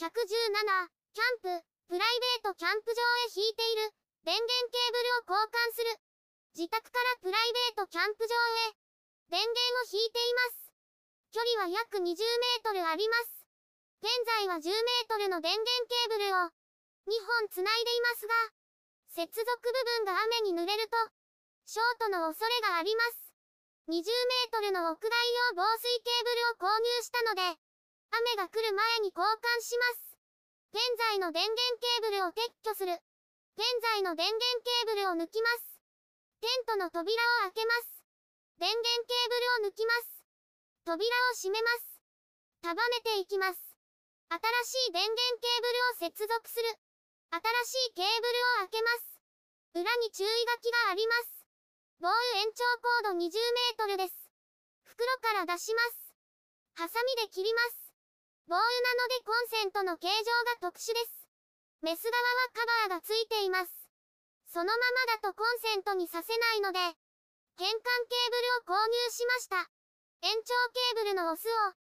117、キャンプ、プライベートキャンプ場へ引いている、電源ケーブルを交換する。自宅からプライベートキャンプ場へ、電源を引いています。距離は約20メートルあります。現在は10メートルの電源ケーブルを、2本つないでいますが、接続部分が雨に濡れると、ショートの恐れがあります。20メートルの屋外用防水ケーブルを購入したので、雨が来る前に交換します。現在の電源ケーブルを撤去する。現在の電源ケーブルを抜きます。テントの扉を開けます。電源ケーブルを抜きます。扉を閉めます。束ねていきます。新しい電源ケーブルを接続する。新しいケーブルを開けます。裏に注意書きがあります。ボール延長コード20メートルです。袋から出します。ハサミで切ります。ボールなのでコンセントの形状が特殊です。メス側はカバーがついています。そのままだとコンセントにさせないので、変換ケーブルを購入しました。延長ケーブルのオスを、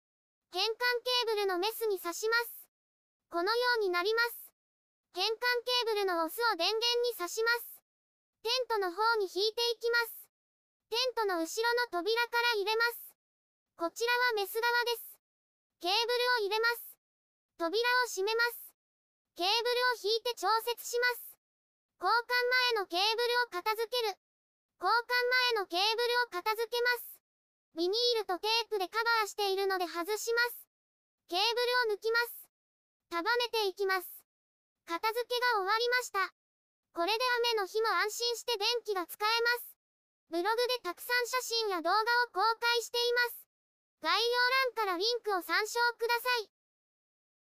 変換ケーブルのメスに挿します。このようになります。変換ケーブルのオスを電源に挿します。テントの方に引いていきます。テントの後ろの扉から入れます。こちらはメス側です。ケーブルを入れます。扉を閉めます。ケーブルを引いて調節します。交換前のケーブルを片付ける。交換前のケーブルを片付けます。ビニールとテープでカバーしているので外します。ケーブルを抜きます。束ねていきます。片付けが終わりました。これで雨の日も安心して電気が使えます。ブログでたくさん写真や動画を公開しています。概要欄からリンクを参照ください。